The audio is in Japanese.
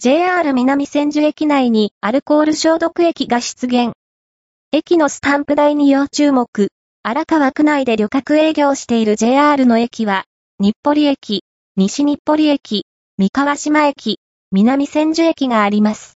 JR 南千住駅内にアルコール消毒液が出現。駅のスタンプ台に要注目。荒川区内で旅客営業している JR の駅は、日暮里駅、西日暮里駅、三河島駅、南千住駅があります。